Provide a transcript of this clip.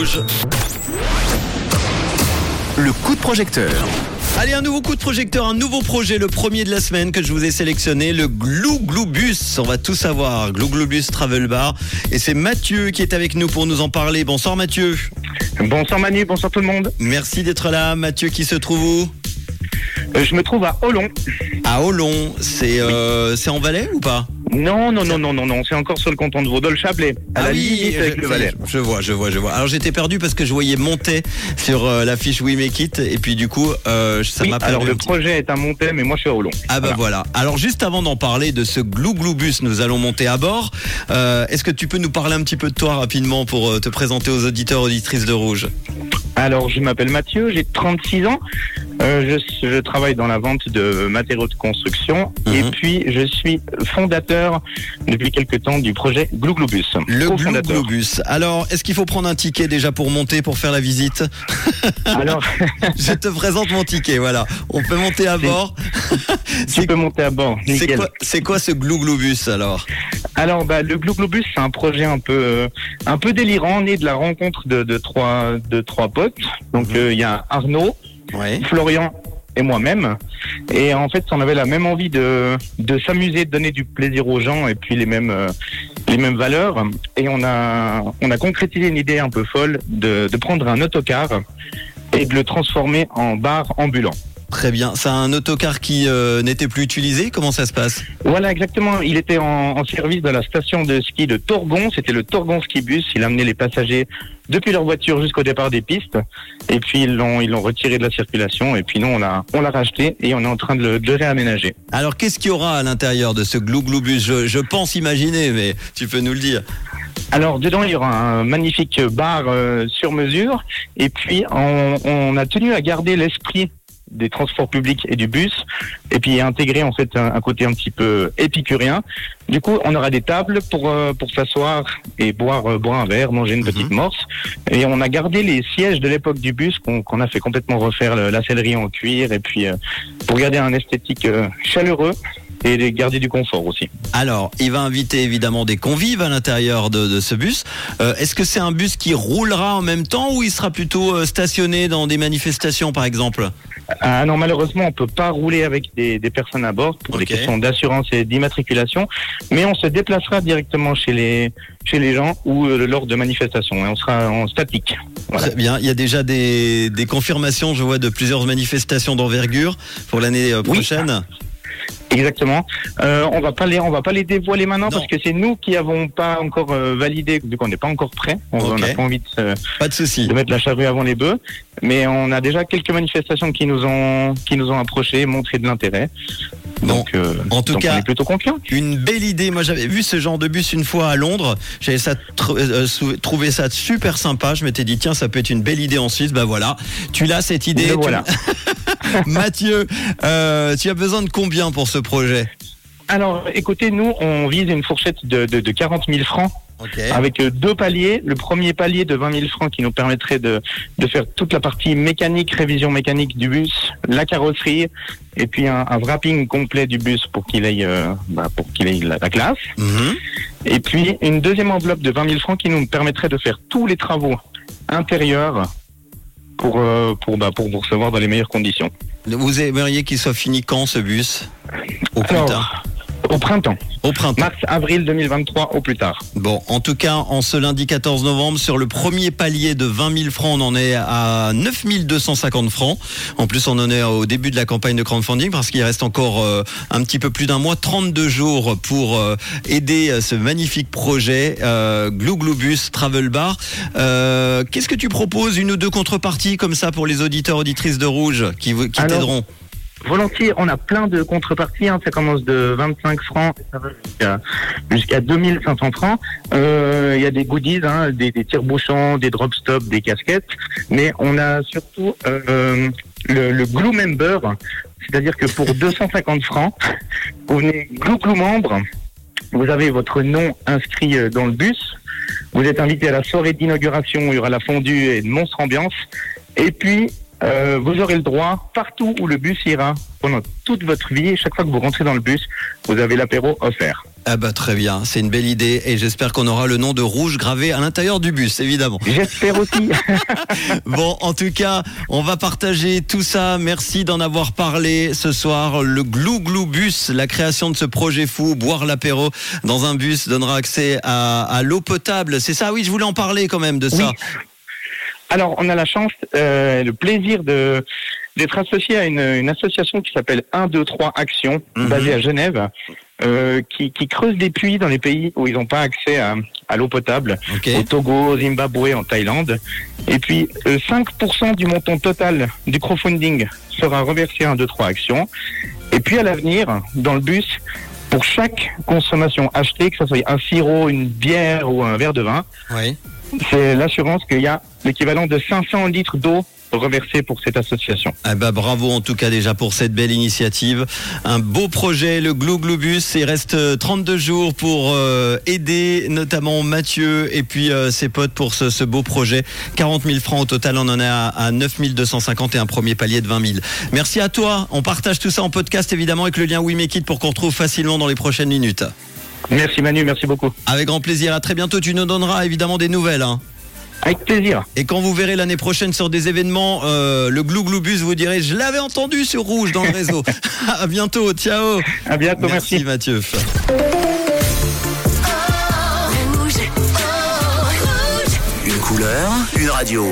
Rouge. Le coup de projecteur. Allez, un nouveau coup de projecteur, un nouveau projet, le premier de la semaine que je vous ai sélectionné, le Glou Glou Bus. On va tout savoir, Glou Glou Bus Travel Bar. Et c'est Mathieu qui est avec nous pour nous en parler. Bonsoir Mathieu. Bonsoir Manu, bonsoir tout le monde. Merci d'être là. Mathieu qui se trouve où? Euh, je me trouve à Olon. À Olon. C'est euh, c'est en Valais ou pas? Non, non, non, non, non, non, c'est encore sur le canton de Vaudol-Chablais, à Ah la oui, limite avec je, le Valais. je vois, je vois, je vois. Alors j'étais perdu parce que je voyais monter sur euh, l'affiche We Make It et puis du coup euh, ça Oui, m'a alors le petit- projet est à monter, mais moi je suis à Olon. Ah bah voilà. Alors juste avant d'en parler de ce Glou Glou Bus, nous allons monter à bord. Euh, Est-ce que tu peux nous parler un petit peu de toi rapidement pour te présenter aux auditeurs auditrices de Rouge? Alors je m'appelle Mathieu, j'ai 36 ans. Euh, je, je travaille dans la vente de matériaux de construction Mhm. et puis je suis fondateur depuis quelque temps du projet Glou Glou Bus. Le Glou Co-fondateur. Glou Bus. Alors est-ce qu'il faut prendre un ticket déjà pour monter pour faire la visite? Alors Je te présente mon ticket. Voilà. On peut monter à bord. tu peux monter à bord. c'est quoi, c'est quoi ce Glou Glou Bus alors? Alors, bah, le Glou Glou Bus, c'est un projet un peu, euh, un peu délirant, né de la rencontre de, de trois, de trois potes. Donc, Mhm. euh, il y a Arnaud, Florian et moi-même. Et en fait, on avait la même envie de, de s'amuser, de donner du plaisir aux gens et puis les mêmes, euh, les mêmes valeurs. Et on a, on a concrétisé une idée un peu folle de, de prendre un autocar et de le transformer en bar ambulant. Très bien. C'est un autocar qui euh, n'était plus utilisé. Comment ça se passe? Voilà, exactement. Il était en, en service de la station de ski de Torgon. C'était le Torgon Ski Bus. Il amenait les passagers depuis leur voiture jusqu'au départ des pistes. Et puis ils l'ont, ils l'ont retiré de la circulation. Et puis nous, on l'a, on l'a racheté et on est en train de le, de réaménager. Alors qu'est-ce qu'il y aura à l'intérieur de ce Glou Glou Bus? Je, je pense imaginer, mais tu peux nous le dire. Alors dedans, il y aura un magnifique bar euh, sur mesure. Et puis on, on a tenu à garder l'esprit des transports publics et du bus, et puis intégrer en fait un, un côté un petit peu épicurien. Du coup, on aura des tables pour euh, pour s'asseoir et boire euh, boire un verre, manger une petite morse. Et on a gardé les sièges de l'époque du bus qu'on a fait complètement refaire le- la sellerie en cuir, et puis euh, pour garder un esthétique chaleureux et de garder du confort aussi. Alors, il va inviter évidemment des convives à l'intérieur de, de ce bus. Euh, Est-ce que c'est un bus qui roulera en même temps ou il sera plutôt stationné dans des manifestations par exemple? Ah non, malheureusement, on peut pas rouler avec des, des personnes à bord pour Ok. des questions d'assurance et d'immatriculation, mais on se déplacera directement chez les chez les gens ou euh, lors de manifestations et on sera en statique. Voilà. Très bien. Il y a déjà des, des confirmations, je vois, de plusieurs manifestations d'envergure pour l'année euh, Oui. Exactement. Euh, on va pas les on va pas les dévoiler maintenant Non. parce que c'est nous qui avons pas encore euh, validé vu qu'on n'est pas encore prêt. On Ok. n'a pas envie de, se- Pas de souci. de mettre la charrue avant les bœufs, mais on a déjà quelques manifestations qui nous ont qui nous ont approché, montré de l'intérêt. Bon. Donc, euh, En tout donc cas- on est plutôt confiant. Une belle idée. Moi, j'avais vu ce genre de bus une fois à Londres. J'avais ça tr- euh, sou- trouvé ça super sympa. Je m'étais dit tiens, ça peut être une belle idée en Suisse. Bah voilà, tu l'as cette idée. Le voilà. Mathieu, euh, tu as besoin de combien pour ce projet Alors, écoutez, nous, on vise une fourchette de, de, de 40 000 francs avec euh, deux paliers. Le premier palier de 20 000 francs qui nous permettrait de, de faire toute la partie mécanique, révision mécanique du bus, la carrosserie, et puis un, un wrapping complet du bus pour qu'il ait, euh, bah, pour qu'il ait la, la classe. Mhm. Et puis une deuxième enveloppe de 20 000 francs qui nous permettrait de faire tous les travaux intérieurs pour, euh, pour, bah, pour vous recevoir dans les meilleures conditions. Vous aimeriez qu'il soit fini quand ce bus? Au plus Alors, tard. Au printemps, Au printemps. mars, avril 2023 au plus tard. Bon, en tout cas, en ce lundi 14 novembre, sur le premier palier de 20 000 francs, on en est à 9 250 francs. En plus, on en est au début de la campagne de crowdfunding parce qu'il reste encore euh, un petit peu plus d'un mois, 32 jours pour euh, aider euh, ce magnifique projet euh, Glou Glou Bus Travel Bar. Qu'est-ce que tu proposes Une ou deux contreparties comme ça pour les auditeurs auditrices de Rouge qui, t'aideront? Volontiers, on a plein de contreparties. Hein. Ça commence de 25 francs jusqu'à jusqu'à 2500 francs. Euh, Il y a des goodies, hein, des, des tire-bouchons, des drop stops, des casquettes. Mais on a surtout euh, le, le Glue Member, c'est-à-dire que pour 250 francs, vous venez Glue Glue membre. Vous avez votre nom inscrit euh, dans le bus. Vous êtes invité à la soirée d'inauguration il y aura la fondue et une monstre ambiance. Et puis, euh, vous aurez le droit, partout où le bus ira, pendant toute votre vie, chaque fois que vous rentrez dans le bus, vous avez l'apéro offert. Ah bah très bien, c'est une belle idée et j'espère qu'on aura le nom de Rouge gravé à l'intérieur du bus, évidemment. J'espère aussi. Bon, en tout cas, on va partager tout ça. Merci d'en avoir parlé ce soir. Le Glou Glou Bus, la création de ce projet fou, boire l'apéro dans un bus donnera accès à, à l'eau potable. C'est ça, oui, je voulais en parler quand même de ça. Oui. Alors, on a la chance, euh, le plaisir de d'être associé à une, une association qui s'appelle 1, 2, 3 Action, Mhm. basée à Genève, euh, qui, qui creuse des puits dans les pays où ils n'ont pas accès à, à l'eau potable, Ok. au Togo, au Zimbabwe, en Thaïlande. Et puis, euh, 5% du montant total du crowdfunding sera reversé à 1, 2, 3 Action. Et puis, à l'avenir, dans le bus, pour chaque consommation achetée, que ce soit un sirop, une bière ou un verre de vin, Oui. C'est l'assurance qu'il y a l'équivalent de 500 litres d'eau reversée pour cette association. Ah bah bravo en tout cas déjà pour cette belle initiative. Un beau projet, le Glou Glou Bus. Il reste euh, 32 jours pour euh, aider notamment Mathieu et puis euh, ses potes pour ce, ce beau projet. 40 000 francs au total, on en est à, à 9 250 et un premier palier de 20 000. Merci à toi. On partage tout ça en podcast évidemment avec le lien We Make It pour qu'on retrouve facilement dans les prochaines minutes. Merci Manu, merci beaucoup. Avec grand plaisir. À très bientôt. Tu nous donneras évidemment des nouvelles. hein. Avec plaisir. Et quand vous verrez l'année prochaine sur des événements, euh, le Glou Glou Bus, vous direz, je l'avais entendu sur Rouge dans le réseau. à bientôt. Ciao. À bientôt, merci. Merci Mathieu. Une couleur, une radio.